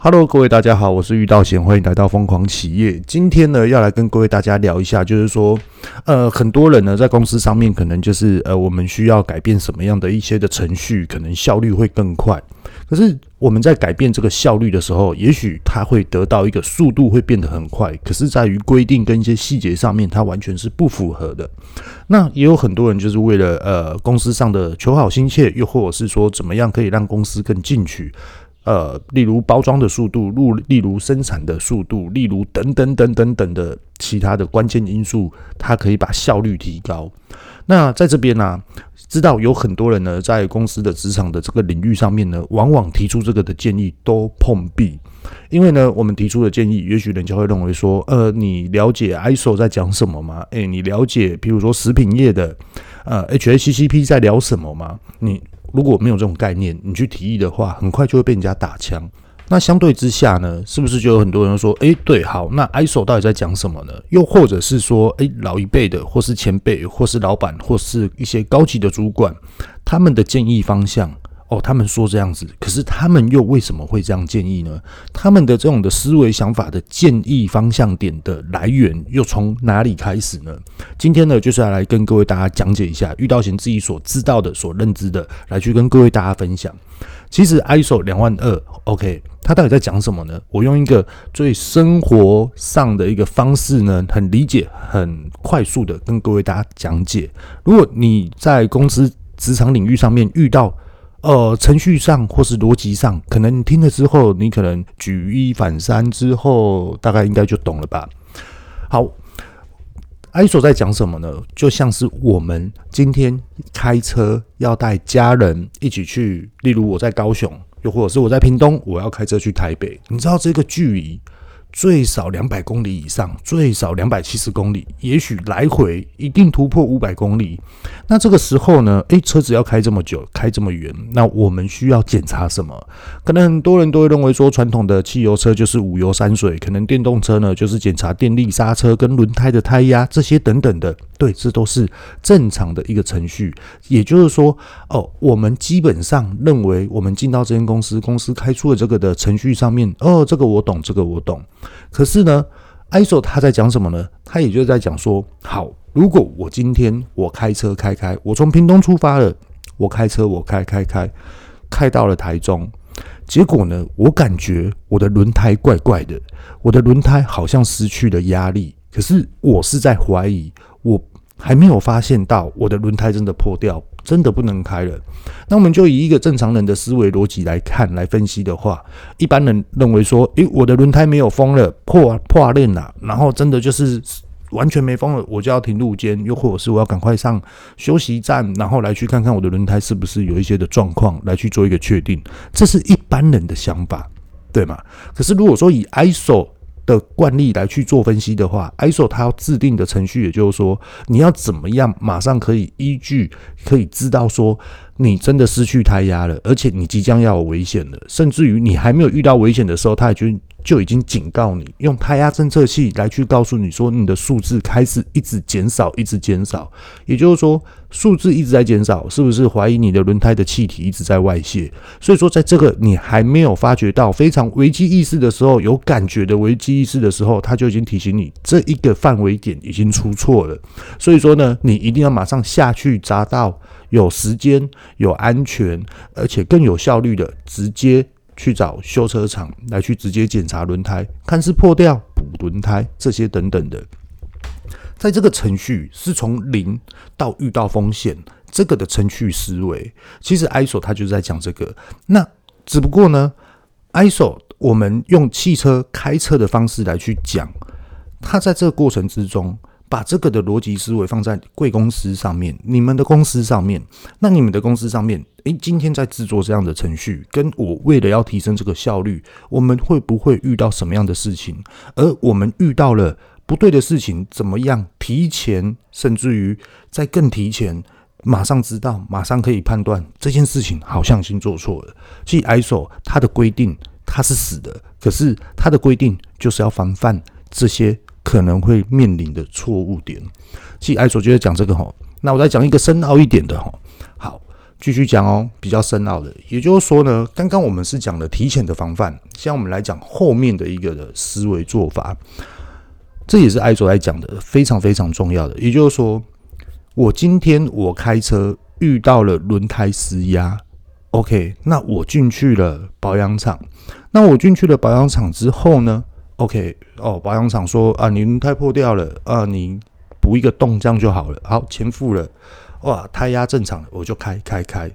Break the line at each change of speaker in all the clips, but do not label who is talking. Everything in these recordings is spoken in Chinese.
Hello，各位大家好，我是玉道贤，欢迎来到疯狂企业。今天呢，要来跟各位大家聊一下，就是说，呃，很多人呢在公司上面，可能就是呃，我们需要改变什么样的一些的程序，可能效率会更快。可是我们在改变这个效率的时候，也许它会得到一个速度会变得很快，可是在于规定跟一些细节上面，它完全是不符合的。那也有很多人就是为了呃公司上的求好心切，又或者是说怎么样可以让公司更进取。呃，例如包装的速度，例例如生产的速度，例如等等等等等的其他的关键因素，它可以把效率提高。那在这边呢、知道有很多人呢，在公司的职场的这个领域上面呢，往往提出这个的建议都碰壁，因为呢，我们提出的建议，也许人家会认为说，呃，你了解 ISO 在讲什么吗？诶，你了解，譬如说食品业的，呃，HACCP 在聊什么吗？你。如果没有这种概念，你去提议的话，很快就会被人家打枪。那相对之下呢，是不是就有很多人说，哎，对，好，那 ISO 到底在讲什么呢？又或者是说，哎，老一辈的，或是前辈，或是老板，或是一些高级的主管，他们的建议方向。哦，他们说这样子，可是他们又为什么会这样建议呢？他们的这种的思维想法的建议方向点的来源又从哪里开始呢？今天呢，就是要来跟各位大家讲解一下玉道贤自己所知道的、所认知的，来去跟各位大家分享。其实 ISO 两万二，OK，它到底在讲什么呢？我用一个最生活上的一个方式呢，很理解、很快速的跟各位大家讲解。如果你在公司职场领域上面遇到，呃，程序上或是逻辑上，可能你听了之后，你可能举一反三之后，大概应该就懂了吧。好，ISO 在讲什么呢？就像是我们今天开车要带家人一起去，例如我在高雄，又或者是我在屏东，我要开车去台北，你知道这个距离。最少两百公里以上，最少两百七十公里，也许来回一定突破五百公里。那这个时候呢？诶，车子要开这么久，开这么远，那我们需要检查什么？可能很多人都会认为说，传统的汽油车就是五油三水，可能电动车呢就是检查电力、刹车跟轮胎的胎压这些等等的。对，这都是正常的一个程序。也就是说，哦，我们基本上认为，我们进到这间公司，公司开出了这个的程序上面，哦，这个我懂，这个我懂。可是呢，ISO 他在讲什么呢？他也就是在讲说，好，如果我今天我开车开开，我从屏东出发了，我开车我开开开，开到了台中，结果呢，我感觉我的轮胎怪怪的，我的轮胎好像失去了压力。可是我是在怀疑，我还没有发现到我的轮胎真的破掉，真的不能开了。那我们就以一个正常人的思维逻辑来看、来分析的话，一般人认为说，诶，我的轮胎没有风了，破破链了，然后真的就是完全没风了，我就要停路肩，又或者是我要赶快上休息站，然后来去看看我的轮胎是不是有一些的状况，来去做一个确定。这是一般人的想法，对吗？可是如果说以 ISO 的惯例来去做分析的话，ISO 它要制定的程序，也就是说，你要怎么样马上可以依据可以知道说，你真的失去胎压了，而且你即将要有危险了，甚至于你还没有遇到危险的时候，它已经就已经警告你，用胎压侦测器来去告诉你说，你的数字开始一直减少，一直减少，也就是说。数字一直在减少，是不是怀疑你的轮胎的气体一直在外泄？所以说，在这个你还没有发觉到非常危机意识的时候，有感觉的危机意识的时候，它就已经提醒你这一个范围点已经出错了。所以说呢，你一定要马上下去砸到，有时间、有安全，而且更有效率的，直接去找修车厂来去直接检查轮胎，看是破掉补轮胎这些等等的。在这个程序是从零到遇到风险，这个的程序思维，其实 ISO 它就是在讲这个。那只不过呢，ISO 我们用汽车开车的方式来去讲，它在这个过程之中，把这个的逻辑思维放在贵公司上面，你们的公司上面，那你们的公司上面，诶，今天在制作这样的程序，跟我为了要提升这个效率，我们会不会遇到什么样的事情？而我们遇到了。不对的事情怎么样提前，甚至于在更提前，马上知道，马上可以判断这件事情好像已经做错了。其实 ISO 它的规定它是死的，可是它的规定就是要防范这些可能会面临的错误点。其实 ISO 就在讲这个哈，那我再讲一个深奥一点的哈。好，继续讲哦，比较深奥的，也就是说呢，刚刚我们是讲的提前的防范，像我们来讲后面的一个的思维做法，这也是艾卓来讲的，非常非常重要的。也就是说，我今天我开车遇到了轮胎失压，OK，那我进去了保养厂，那我进去了保养厂之后呢，OK，哦，保养厂说啊，你轮胎破掉了啊，你补一个洞这样就好了，好，钱付了。哇，胎压正常，我就开开开，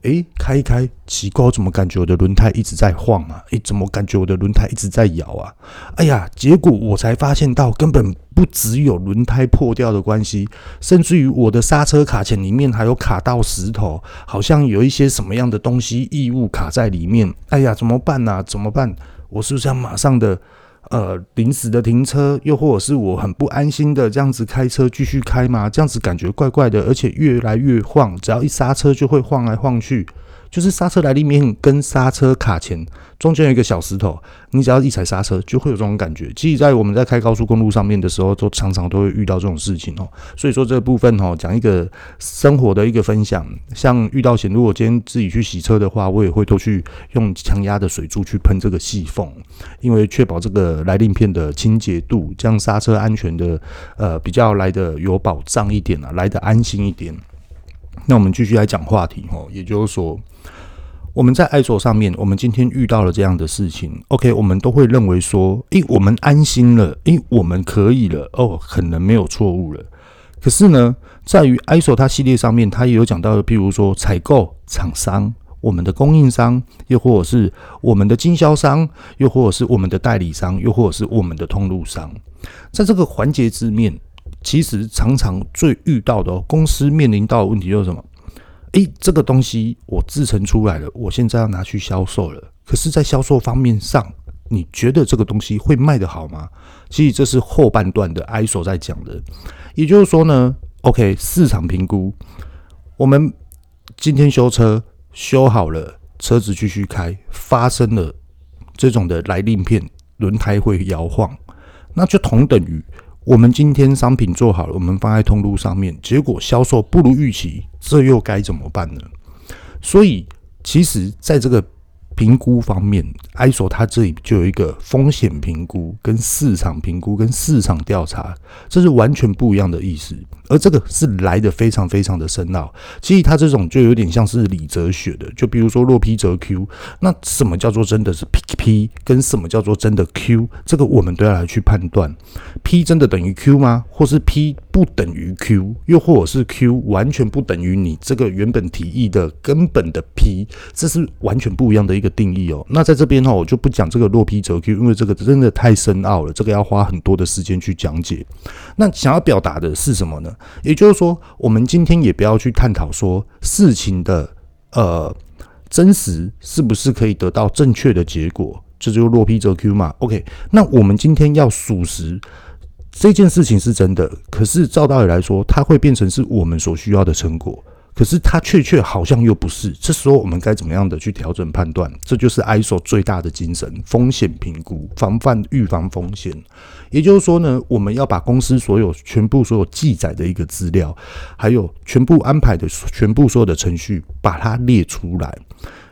诶，开一开，奇怪，怎么感觉我的轮胎一直在晃啊？诶，怎么感觉我的轮胎一直在摇啊？哎呀，结果我才发现到，根本不只有轮胎破掉的关系，甚至于我的刹车卡钳里面还有卡到石头，好像有一些什么样的东西异物卡在里面。哎呀，怎么办呢？怎么办？我是不是要马上的？呃，临时的停车，又或者是我很不安心的这样子开车继续开嘛？这样子感觉怪怪的，而且越来越晃，只要一刹车就会晃来晃去。就是刹车来历面跟刹车卡钳中间有一个小石头，你只要一踩刹车就会有这种感觉。其实，在我们在开高速公路上面的时候，都常常都会遇到这种事情哦。所以说这部分哦，讲一个生活的一个分享。像遇到险，如果今天自己去洗车的话，我也会都去用强压的水柱去喷这个细缝，因为确保这个来令片的清洁度，这样刹车安全的呃比较来的有保障一点啊，来的安心一点。那我们继续来讲话题哦，也就是说。我们在 ISO 上面，我们今天遇到了这样的事情，OK，我们都会认为说，诶，我们安心了，诶，我们可以了，哦，可能没有错误了。可是呢，在于 ISO 它系列上面，它也有讲到，譬如说采购厂商、我们的供应商，又或者是我们的经销商，又或者是我们的代理商，又或者是我们的通路商，在这个环节之面，其实常常最遇到的公司面临到的问题就是什么？诶，这个东西我制成出来了，我现在要拿去销售了。可是，在销售方面上，你觉得这个东西会卖得好吗？其实这是后半段的 ISO 在讲的。也就是说呢，OK，市场评估，我们今天修车修好了，车子继续开，发生了这种的来令片，轮胎会摇晃，那就同等于。我们今天商品做好了，我们放在通路上面，结果销售不如预期，这又该怎么办呢？所以，其实在这个。评估方面，ISO 它这里就有一个风险评估、跟市场评估、跟市场调查，这是完全不一样的意思。而这个是来的非常非常的深奥。其实它这种就有点像是李哲学的，就比如说洛 P 则 Q，那什么叫做真的是 P P 跟什么叫做真的 Q？这个我们都要来去判断，P 真的等于 Q 吗？或是 P 不等于 Q？又或者是 Q 完全不等于你这个原本提议的根本的 P？这是完全不一样的一个。定义哦，那在这边哈，我就不讲这个落 P 则 Q，因为这个真的太深奥了，这个要花很多的时间去讲解。那想要表达的是什么呢？也就是说，我们今天也不要去探讨说事情的呃真实是不是可以得到正确的结果，这就是落 P 则 Q 嘛。OK，那我们今天要属实这件事情是真的，可是照道理来说，它会变成是我们所需要的成果。可是它确确好像又不是，这时候我们该怎么样的去调整判断？这就是 ISO 最大的精神：风险评估、防范、预防风险。也就是说呢，我们要把公司所有全部所有记载的一个资料，还有全部安排的全部所有的程序，把它列出来。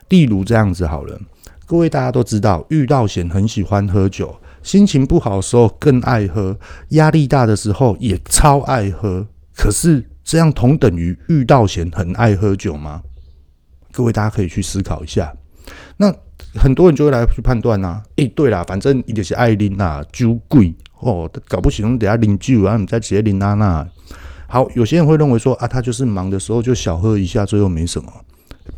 例如这样子好了，各位大家都知道，遇到险很喜欢喝酒，心情不好的时候更爱喝，压力大的时候也超爱喝。可是。这样同等于遇到险很爱喝酒吗？各位大家可以去思考一下。那很多人就会来去判断啊，诶，对啦，反正一定是爱啉啊，酒贵哦，搞不起，等下啉酒啊，你再直接啉娜娜。好，有些人会认为说啊，他就是忙的时候就小喝一下，最后没什么，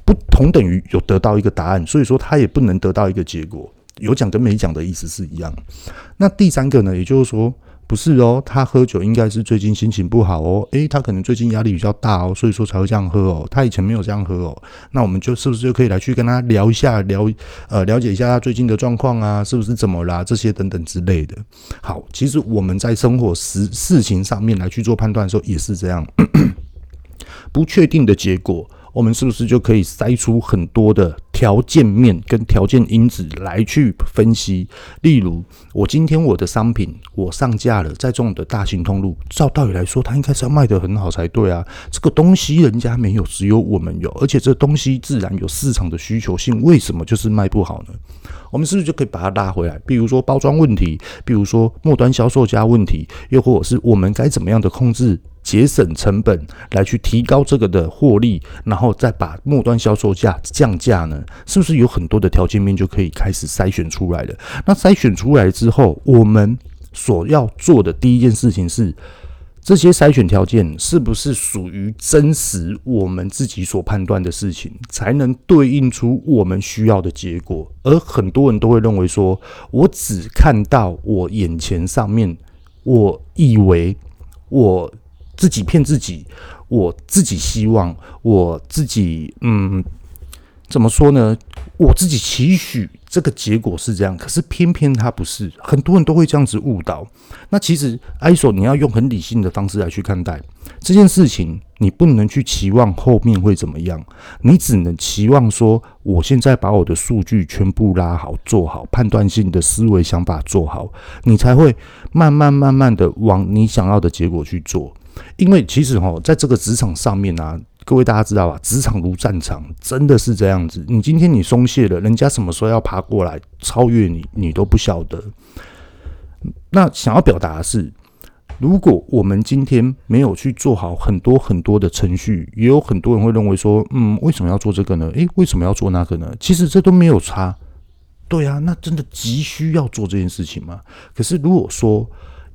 不同等于有得到一个答案，所以说他也不能得到一个结果，有讲跟没讲的意思是一样。那第三个呢，也就是说。不是哦，他喝酒应该是最近心情不好哦。诶，他可能最近压力比较大哦，所以说才会这样喝哦。他以前没有这样喝哦。那我们就是不是就可以来去跟他聊一下，聊呃了解一下他最近的状况啊，是不是怎么啦？这些等等之类的。好，其实我们在生活事事情上面来去做判断的时候也是这样，不确定的结果，我们是不是就可以筛出很多的条件面跟条件因子来去分析。例如，我今天我的商品我上架了，在这种的大型通路，照道理来说，它应该是要卖得很好才对啊。这个东西人家没有，只有我们有，而且这东西自然有市场的需求性，为什么就是卖不好呢？我们是不是就可以把它拉回来？比如说包装问题，比如说末端销售家问题，又或者是我们该怎么样的控制、节省成本，来去提高这个的获利，然后再把末端销售价降价呢？是不是有很多的条件面就可以开始筛选出来了？那筛选出来之后，我们所要做的第一件事情是。这些筛选条件是不是属于真实我们自己所判断的事情，才能对应出我们需要的结果？而很多人都会认为说，我只看到我眼前上面，我以为我自己骗自己，我自己希望我自己，嗯，怎么说呢？我自己期许。这个结果是这样，可是偏偏它不是，很多人都会这样子误导。那其实，ISO 你要用很理性的方式来去看待这件事情，你不能去期望后面会怎么样，你只能期望说，我现在把我的数据全部拉好、做好，判断性的思维想法做好，你才会慢慢慢慢的往你想要的结果去做。因为其实哦，在这个职场上面啊。各位大家知道吧？职场如战场，真的是这样子。你今天你松懈了，人家什么时候要爬过来超越你，你都不晓得。那想要表达的是，如果我们今天没有去做好很多很多的程序，也有很多人会认为说，嗯，为什么要做这个呢？诶，为什么要做那个呢？其实这都没有差。对啊，那真的急需要做这件事情吗？可是如果说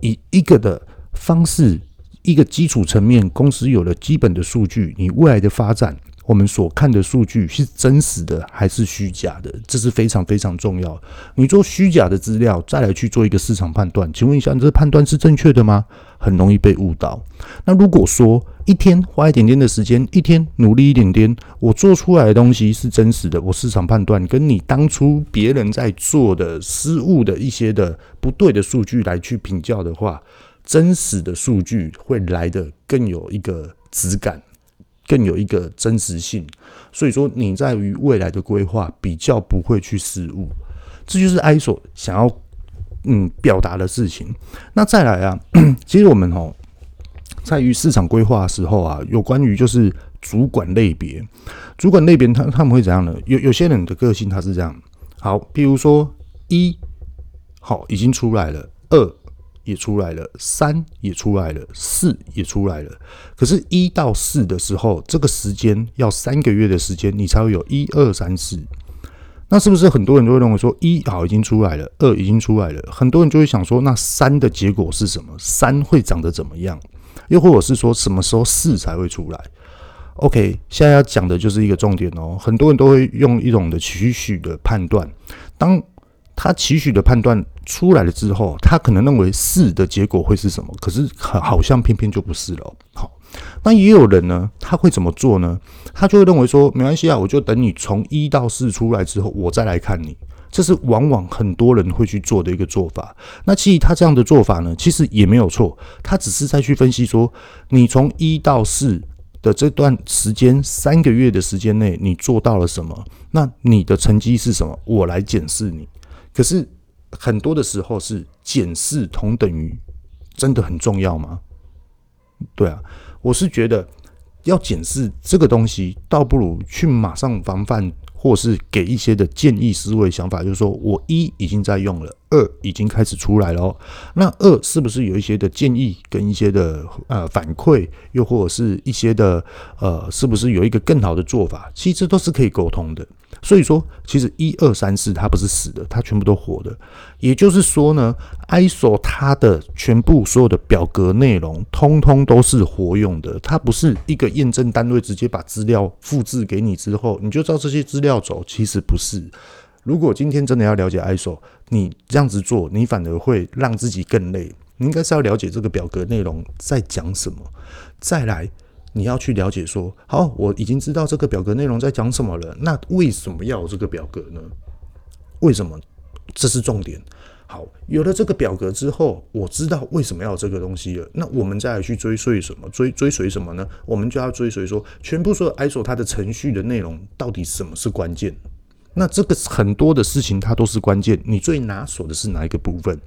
以一个的方式。一个基础层面，公司有了基本的数据，你未来的发展，我们所看的数据是真实的还是虚假的？这是非常非常重要。你做虚假的资料，再来去做一个市场判断，请问一下，你这判断是正确的吗？很容易被误导。那如果说一天花一点点的时间，一天努力一点点，我做出来的东西是真实的，我市场判断跟你当初别人在做的失误的一些的不对的数据来去比较的话。真实的数据会来的更有一个质感，更有一个真实性。所以说，你在于未来的规划比较不会去失误，这就是 ISO 想要嗯表达的事情。那再来啊，其实我们哦，在于市场规划的时候啊，有关于就是主管类别，主管类别他他们会怎样呢？有有些人的个性他是这样，好，比如说一好已经出来了，二。也出来了，三也出来了，四也出来了。可是，一到四的时候，这个时间要三个月的时间，你才会有一二三四。那是不是很多人都会认为说，一好已经出来了，二已经出来了？很多人就会想说，那三的结果是什么？三会长得怎么样？又或者是说，什么时候四才会出来？OK，现在要讲的就是一个重点哦。很多人都会用一种的期许的判断，当。他期许的判断出来了之后，他可能认为四的结果会是什么？可是好像偏偏就不是了。好，那也有人呢，他会怎么做呢？他就会认为说，没关系啊，我就等你从一到四出来之后，我再来看你。这是往往很多人会去做的一个做法。那其实他这样的做法呢，其实也没有错。他只是在去分析说，你从一到四的这段时间，三个月的时间内，你做到了什么？那你的成绩是什么？我来检视你。可是很多的时候是检视同等于真的很重要吗？对啊，我是觉得要检视这个东西，倒不如去马上防范，或是给一些的建议思维想法，就是说我一已经在用了。二已经开始出来了，那二是不是有一些的建议跟一些的呃反馈，又或者是一些的呃，是不是有一个更好的做法？其实都是可以沟通的。所以说，其实一二三四它不是死的，它全部都活的。也就是说呢，ISO 它的全部所有的表格内容，通通都是活用的。它不是一个验证单位直接把资料复制给你之后，你就照这些资料走。其实不是。如果今天真的要了解 ISO，你这样子做，你反而会让自己更累。你应该是要了解这个表格内容在讲什么，再来你要去了解说，好，我已经知道这个表格内容在讲什么了。那为什么要有这个表格呢？为什么？这是重点。好，有了这个表格之后，我知道为什么要有这个东西了。那我们再来去追随什么？追追随什么呢？我们就要追随说，全部所有 ISO 它的程序的内容到底什么是关键？那这个很多的事情它都是关键，你最拿手的是哪一个部分？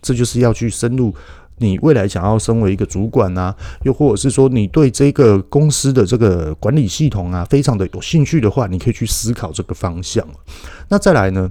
这就是要去深入。你未来想要身为一个主管啊，又或者是说你对这个公司的这个管理系统啊，非常的有兴趣的话，你可以去思考这个方向。那再来呢，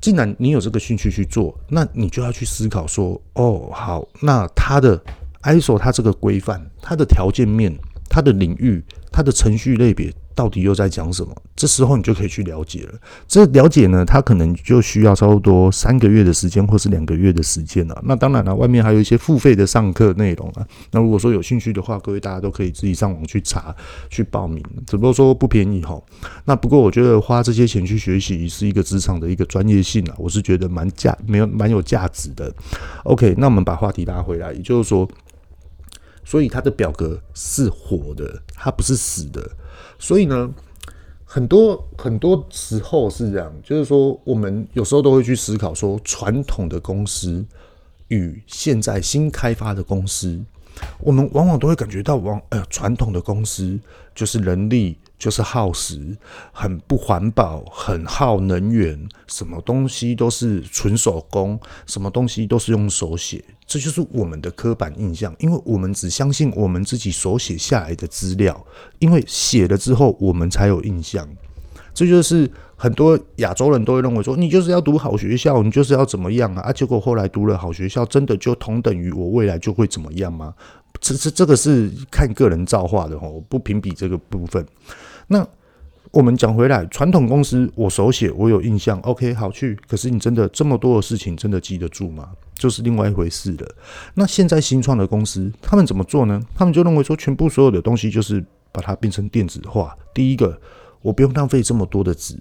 既然你有这个兴趣去做，那你就要去思考说，哦，好，那它的 ISO 它这个规范，它的条件面，它的领域，它的程序类别。到底又在讲什么？这时候你就可以去了解了。这了解呢，它可能就需要差不多三个月的时间，或是两个月的时间了。那当然了，外面还有一些付费的上课内容啊。那如果说有兴趣的话，各位大家都可以自己上网去查、去报名。只不过说不便宜哈。那不过我觉得花这些钱去学习是一个职场的一个专业性啊，我是觉得蛮价没有蛮有价值的。OK，那我们把话题拉回来，也就是说，所以它的表格是活的，它不是死的。所以呢，很多很多时候是这样，就是说，我们有时候都会去思考说，传统的公司与现在新开发的公司，我们往往都会感觉到，往呃，传统的公司就是人力。就是耗时，很不环保，很耗能源，什么东西都是纯手工，什么东西都是用手写，这就是我们的刻板印象。因为我们只相信我们自己手写下来的资料，因为写了之后我们才有印象。这就是很多亚洲人都会认为说，你就是要读好学校，你就是要怎么样啊？啊，结果后来读了好学校，真的就同等于我未来就会怎么样吗？这这这个是看个人造化的哦，不评比这个部分。那我们讲回来，传统公司我手写我有印象，OK 好去。可是你真的这么多的事情真的记得住吗？就是另外一回事了。那现在新创的公司，他们怎么做呢？他们就认为说，全部所有的东西就是把它变成电子化。第一个，我不用浪费这么多的纸。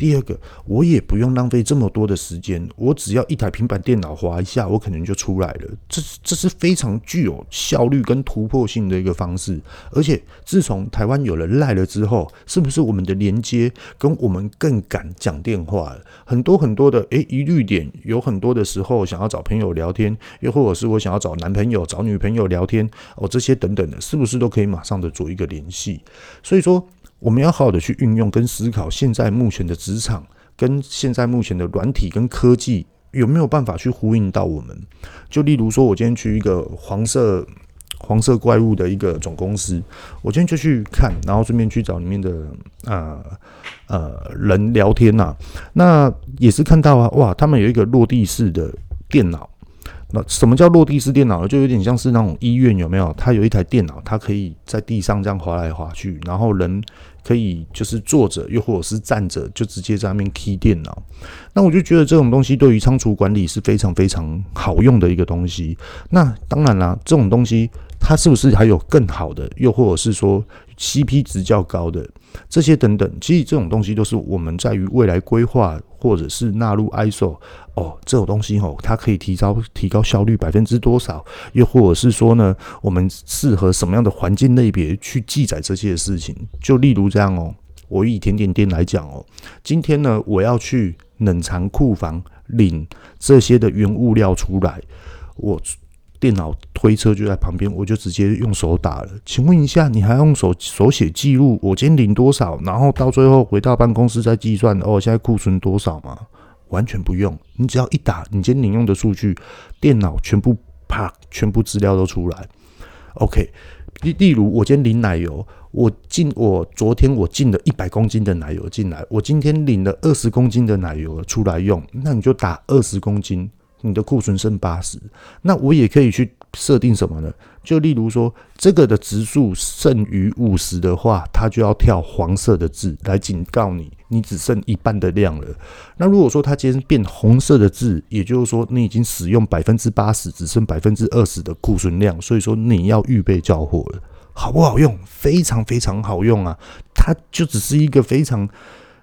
第二个，我也不用浪费这么多的时间，我只要一台平板电脑滑一下，我可能就出来了。这这是非常具有效率跟突破性的一个方式。而且自从台湾有了 LINE 了之后，是不是我们的连接跟我们更敢讲电话了？很多很多的诶疑虑点，有很多的时候想要找朋友聊天，又或者是我想要找男朋友、找女朋友聊天哦，这些等等的，是不是都可以马上的做一个联系？所以说。我们要好好的去运用跟思考，现在目前的职场跟现在目前的软体跟科技有没有办法去呼应到我们？就例如说，我今天去一个黄色黄色怪物的一个总公司，我今天就去看，然后顺便去找里面的呃呃人聊天呐、那也是看到啊，哇，他们有一个落地式的电脑。那什么叫落地式电脑呢？就有点像是那种医院有没有？它有一台电脑，它可以在地上这样滑来滑去，然后人可以就是坐着，又或者是站着，就直接在那边 key 电脑。那我就觉得这种东西对于仓储管理是非常非常好用的一个东西。那当然啦，这种东西它是不是还有更好的？又或者是说 CP 值较高的？这些等等，其实这种东西都是我们在于未来规划，或者是纳入 ISO 哦，这种东西哦，它可以提高提高效率百分之多少？又或者是说呢，我们适合什么样的环境类别去记载这些事情？就例如这样哦，我以甜点店来讲哦，今天呢，我要去冷藏库房领这些的原物料出来，我。电脑推车就在旁边，我就直接用手打了。请问一下，你还用手手写记录我今天领多少，然后到最后回到办公室再计算哦，现在库存多少吗？完全不用，你只要一打，你今天领用的数据，电脑全部啪，全部资料都出来。OK，例例如我今天领奶油，我进我昨天我进了一百公斤的奶油进来，我今天领了二十公斤的奶油出来用，那你就打二十公斤。你的库存剩八十，那我也可以去设定什么呢？就例如说，这个的值数剩余五十的话，它就要跳黄色的字来警告你，你只剩一半的量了。那如果说它今天变红色的字，也就是说你已经使用百分之八十，只剩百分之二十的库存量，所以说你要预备交货了，好不好用？非常非常好用啊！它就只是一个非常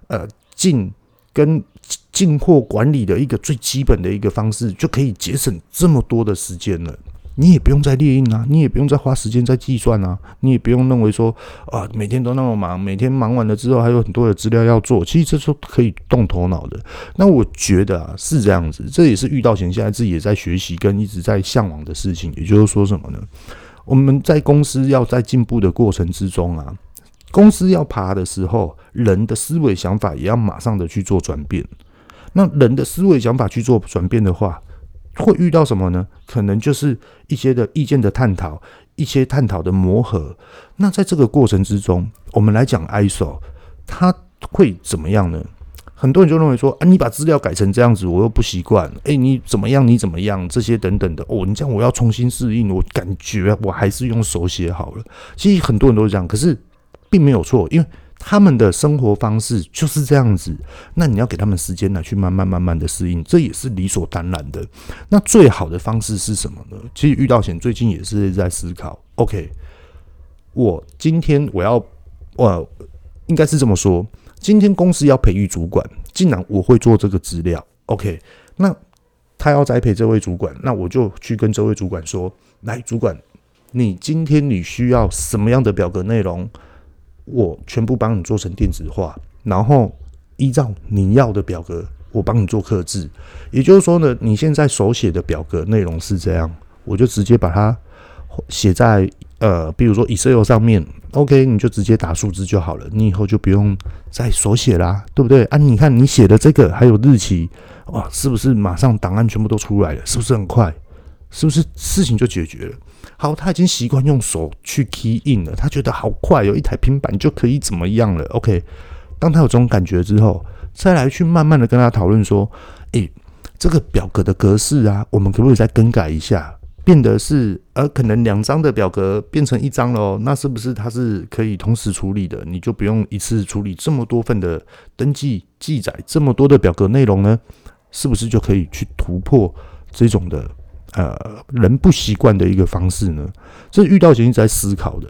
呃近跟。进货管理的一个最基本的一个方式，就可以节省这么多的时间了。你也不用再列印啊，你也不用再花时间再计算啊，你也不用认为说啊，每天都那么忙，每天忙完了之后还有很多的资料要做。其实这是可以动头脑的。那我觉得啊，是这样子，这也是遇到前现在自己也在学习跟一直在向往的事情。也就是说什么呢？我们在公司要在进步的过程之中啊。公司要爬的时候，人的思维想法也要马上的去做转变。那人的思维想法去做转变的话，会遇到什么呢？可能就是一些的意见的探讨，一些探讨的磨合。那在这个过程之中，我们来讲 ISO，它会怎么样呢？很多人就认为说啊，你把资料改成这样子，我又不习惯。诶，你怎么样？你怎么样？这些等等的哦，你这样我要重新适应，我感觉我还是用手写好了。其实很多人都是这样，可是并没有错，因为他们的生活方式就是这样子。那你要给他们时间来去慢慢慢慢的适应，这也是理所当然的。那最好的方式是什么呢？其实遇到险最近也是在思考。OK，我今天我要，我应该是这么说。今天公司要培育主管，既然我会做这个资料，OK，那他要栽培这位主管，那我就去跟这位主管说：来，主管，你今天你需要什么样的表格内容，我全部帮你做成电子化，然后依照你要的表格，我帮你做刻字。也就是说呢，你现在手写的表格内容是这样，我就直接把它写在。呃，比如说 Excel 上面，OK，你就直接打数字就好了，你以后就不用再手写啦，对不对啊？你看你写的这个还有日期，哇，是不是马上档案全部都出来了？是不是很快？是不是事情就解决了？好，他已经习惯用手去 key in 了，他觉得好快，有一台平板就可以怎么样了？OK，当他有这种感觉之后，再来去慢慢的跟他讨论说，诶，这个表格的格式啊，我们可不可以再更改一下？变得是，呃，可能两张的表格变成一张喽，那是不是它是可以同时处理的？你就不用一次处理这么多份的登记记载，这么多的表格内容呢？是不是就可以去突破这种的呃人不习惯的一个方式呢？这遇到前一直在思考的。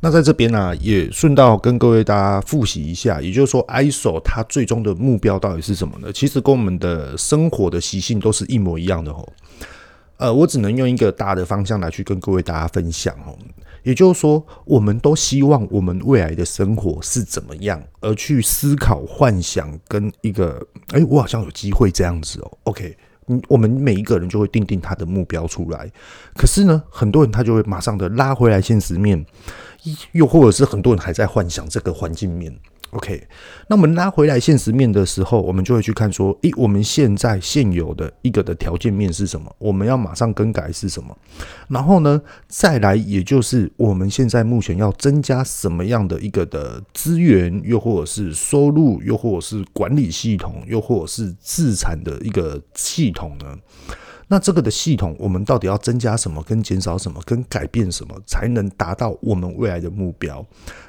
那在这边呢、也顺道跟各位大家复习一下，也就是说，ISO 它最终的目标到底是什么呢？其实跟我们的生活的习性都是一模一样的哦。呃，我只能用一个大的方向来去跟各位大家分享哦。也就是说，我们都希望我们未来的生活是怎么样，而去思考、幻想跟一个，哎，我好像有机会这样子哦。OK，我们每一个人就会定定他的目标出来。可是呢，很多人他就会马上的拉回来现实面，又或者是很多人还在幻想这个环境面。OK，那我们拉回来现实面的时候，我们就会去看说，诶，我们现在现有的一个的条件面是什么？我们要马上更改是什么？然后呢，再来，也就是我们现在目前要增加什么样的一个的资源，又或者是收入，又或者是管理系统，又或者是自产的一个系统呢？那这个的系统，我们到底要增加什么，跟减少什么，跟改变什么，才能达到我们未来的目标？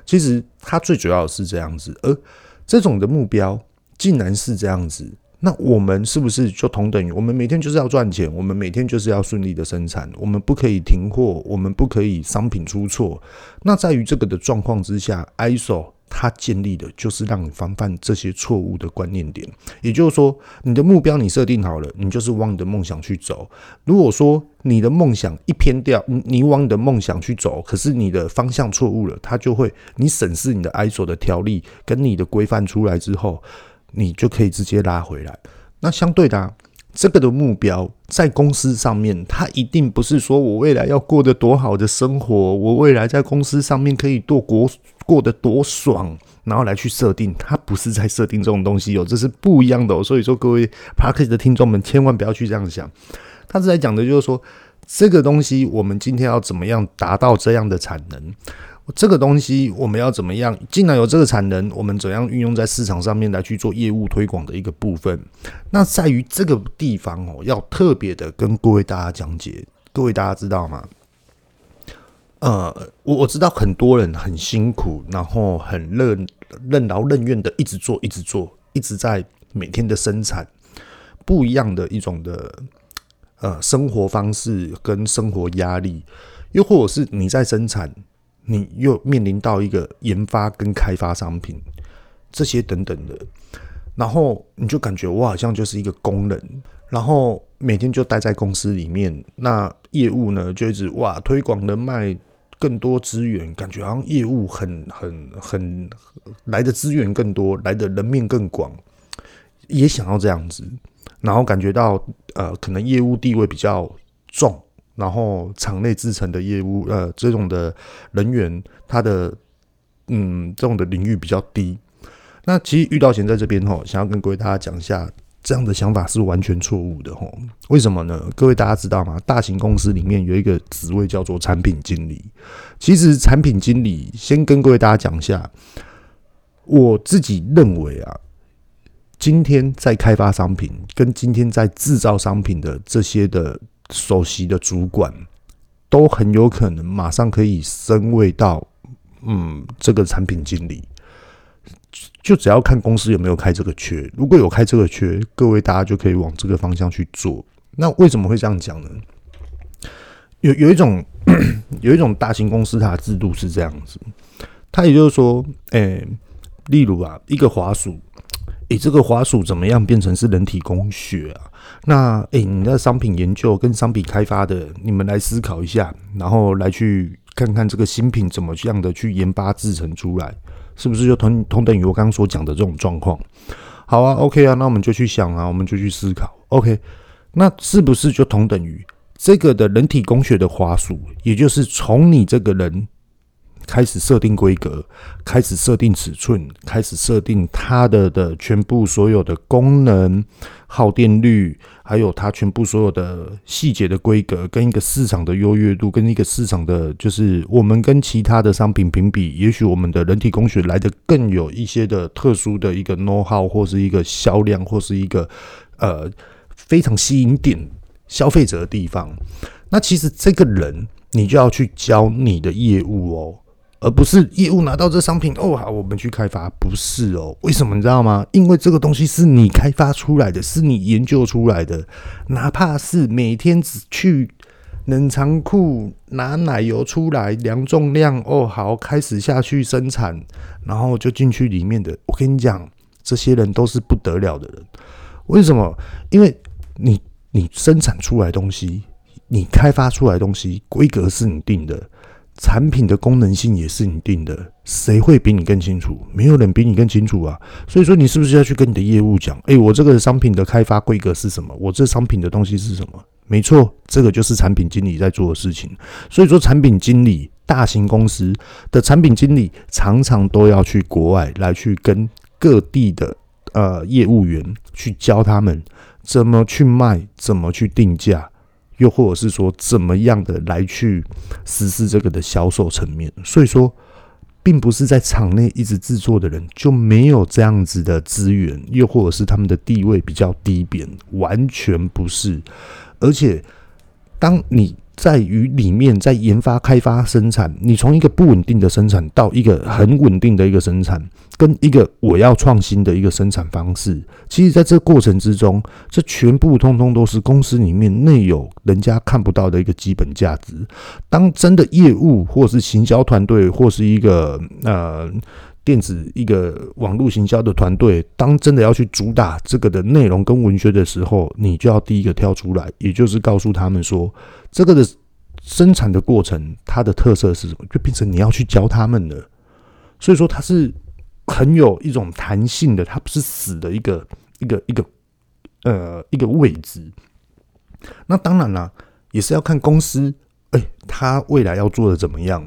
其实它最主要的是这样子，而这种的目标竟然是这样子，那我们是不是就同等于我们每天就是要赚钱，我们每天就是要顺利的生产，我们不可以停货，我们不可以商品出错？那在于这个的状况之下，ISO。它建立的就是让你防范这些错误的观念点，也就是说，你的目标你设定好了，你就是往你的梦想去走。如果说你的梦想一偏掉，你往你的梦想去走，可是你的方向错误了，它就会你审视你的 ISO 的条例跟你的规范出来之后，你就可以直接拉回来。那相对的啊，这个的目标在公司上面，它一定不是说我未来要过得多好的生活，我未来在公司上面可以多过过得多爽，然后来去设定，它不是在设定这种东西哦，这是不一样的哦。所以说，各位 Podcast 的听众们，千万不要去这样想。他是在讲的就是说，这个东西我们今天要怎么样达到这样的产能？这个东西我们要怎么样？既然有这个产能，我们怎样运用在市场上面来去做业务推广的一个部分？那在于这个地方哦，要特别的跟各位大家讲解。各位大家知道吗？呃，我我知道很多人很辛苦，然后很任任劳任怨的一直做，一直做，一直在每天的生产，不一样的一种的呃生活方式跟生活压力，又或者是你在生产。你又面临到一个研发跟开发商品这些等等的，然后你就感觉我好像就是一个工人，然后每天就待在公司里面，那业务呢就一直哇推广人脉更多资源，感觉好像业务很很很来的资源更多，来的人面更广，也想要这样子，然后感觉到呃可能业务地位比较重。然后厂内制成的业务，呃，这种的人员，他的嗯，这种的领域比较低。那其实遇到钱在这边哈，想要跟各位大家讲一下，这样的想法是完全错误的吼。为什么呢？各位大家知道吗？大型公司里面有一个职位叫做产品经理。其实产品经理，先跟各位大家讲一下，我自己认为啊，今天在开发商品跟今天在制造商品的这些的首席的主管，都很有可能马上可以升位到嗯这个产品经理。就只要看公司有没有开这个缺，如果有开这个缺，各位大家就可以往这个方向去做。那为什么会这样讲呢？有有一种 有一种大型公司，它的制度是这样子，它也就是说，诶、例如啊，一个滑鼠，诶、这个滑鼠怎么样变成是人体工学啊？那哎、欸，你的商品研究跟商品开发的，你们来思考一下，然后来去看看这个新品怎么样的去研发制成出来。是不是就同同等于我刚刚所讲的这种状况？好啊，OK 啊，那我们就去想啊，我们就去思考。OK，那是不是就同等于这个的人体工学的滑鼠，也就是从你这个人开始设定规格，开始设定尺寸，开始设定它的的全部所有的功能、耗电率，还有它全部所有的细节的规格，跟一个市场的优越度，跟一个市场的，就是我们跟其他的商品评比，也许我们的人体工学来的更有一些的特殊的一个 know how，或是一个销量，或是一个呃非常吸引点消费者的地方。那其实这个人，你就要去教你的业务哦。而不是业务拿到这商品哦，好，我们去开发，不是哦？为什么你知道吗？因为这个东西是你开发出来的，是你研究出来的。哪怕是每天只去冷藏库拿奶油出来量重量哦，好，开始下去生产，然后就进去里面的。我跟你讲，这些人都是不得了的人。为什么？因为你你生产出来东西，你开发出来东西，规格是你定的。产品的功能性也是你定的，谁会比你更清楚？没有人比你更清楚啊！所以说，你是不是要去跟你的业务讲？诶，我这个商品的开发规格是什么？我这商品的东西是什么？没错，这个就是产品经理在做的事情。所以说，产品经理，大型公司的产品经理常常都要去国外来去跟各地的呃业务员去教他们怎么去卖，怎么去定价。又或者是说，怎么样的来去实施这个的销售层面？所以说，并不是在场内一直制作的人就没有这样子的资源，又或者是他们的地位比较低贬，完全不是。而且，当你在于里面，在研发、开发、生产，你从一个不稳定的生产到一个很稳定的一个生产，跟一个我要创新的一个生产方式，其实在这过程之中，这全部通通都是公司里面内有人家看不到的一个基本价值。当真的业务或是行销团队，或是一个呃电子一个网络行销的团队，当真的要去主打这个的内容跟文学的时候，你就要第一个跳出来，也就是告诉他们说。这个的生产的过程，它的特色是什么？就变成你要去教他们的，所以说它是很有一种弹性的，它不是死的一个一个一个呃一个位置。那当然啦，也是要看公司，哎，它未来要做的怎么样，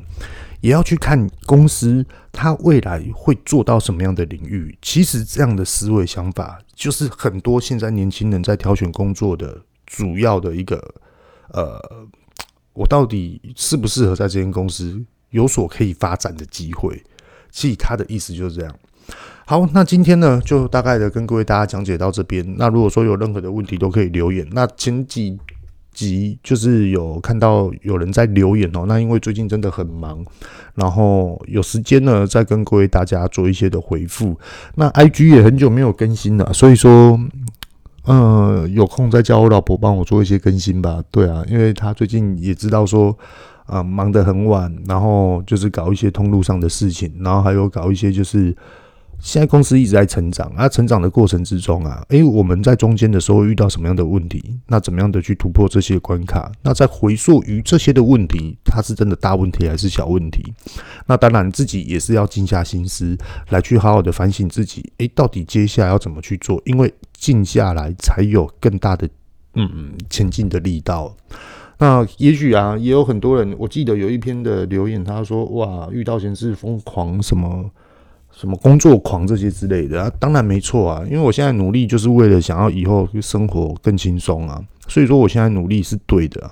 也要去看公司它未来会做到什么样的领域。其实这样的思维想法，就是很多现在年轻人在挑选工作的主要的一个。呃，我到底适不适合在这间公司有所可以发展的机会？其实他的意思就是这样。好，那今天呢，就大概的跟各位大家讲解到这边。那如果说有任何的问题，都可以留言。那前几集就是有看到有人在留言哦。那因为最近真的很忙，然后有时间呢，再跟各位大家做一些的回复。那 IG 也很久没有更新了，所以说。嗯，有空再叫我老婆帮我做一些更新吧。对啊，因为她最近也知道说，啊、嗯，忙得很晚，然后就是搞一些通路上的事情，然后还有搞一些就是。现在公司一直在成长，啊，成长的过程之中啊，诶，我们在中间的时候遇到什么样的问题？那怎么样的去突破这些关卡？那在回溯于这些的问题，它是真的大问题还是小问题？那当然自己也是要静下心思来去好好的反省自己，诶，到底接下来要怎么去做？因为静下来才有更大的嗯前进的力道。那也许啊，也有很多人，我记得有一篇的留言，他说：“哇，遇到闲是疯狂什么什么工作狂这些之类的啊。”当然没错啊，因为我现在努力就是为了想要以后生活更轻松啊，所以说我现在努力是对的。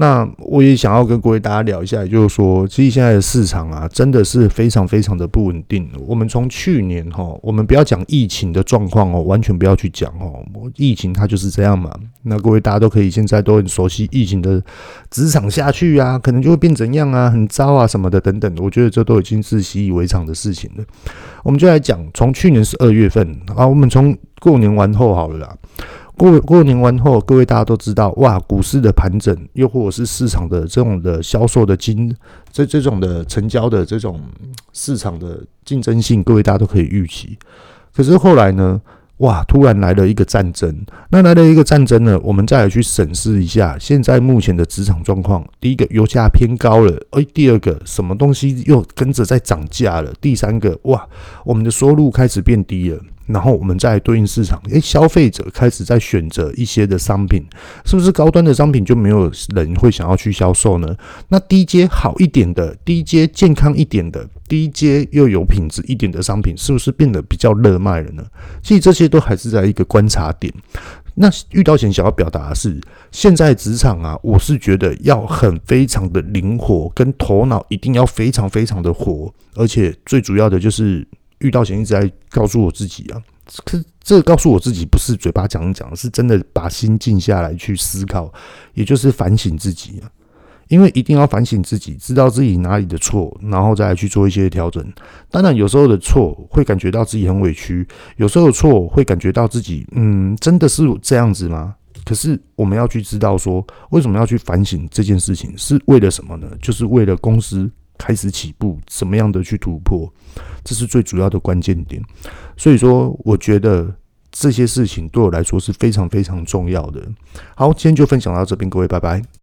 那我也想要跟各位大家聊一下，也就是说，其实现在的市场啊，真的是非常非常的不稳定。我们从去年哈，我们不要讲疫情的状况哦，完全不要去讲哦，疫情它就是这样嘛。那各位大家都可以现在都很熟悉疫情的职场下去啊，可能就会变怎样啊，很糟啊什么的等等。我觉得这都已经是习以为常的事情了。我们就来讲，从去年十二月份啊，我们从过年完后好了啦。过过年完后，各位大家都知道，哇，股市的盘整，又或者是市场的这种的销售的金，这这种的成交的这种市场的竞争性，各位大家都可以预期。可是后来呢，哇，突然来了一个战争。那来了一个战争呢，我们再来去审视一下现在目前的职场状况。第一个，油价偏高了，诶，第二个，什么东西又跟着在涨价了？第三个，哇，我们的收入开始变低了。然后我们再对应市场，诶，消费者开始在选择一些的商品，是不是高端的商品就没有人会想要去销售呢？那低阶好一点的，低阶健康一点的，低阶又有品质一点的商品，是不是变得比较热卖了呢？其实这些都还是在一个观察点。那遇到钱想要表达的是，现在职场啊，我是觉得要很非常的灵活，跟头脑一定要非常非常的活，而且最主要的就是。遇到钱一直在告诉我自己啊，可是这告诉我自己不是嘴巴讲讲，是真的把心静下来去思考，也就是反省自己啊。因为一定要反省自己，知道自己哪里的错，然后再去做一些调整。当然，有时候的错会感觉到自己很委屈，有时候的错会感觉到自己，嗯，真的是这样子吗？可是我们要去知道说，为什么要去反省这件事情，是为了什么呢？就是为了公司开始起步，怎么样的去突破。这是最主要的关键点，所以说，我觉得这些事情对我来说是非常非常重要的。好，今天就分享到这边，各位，拜拜。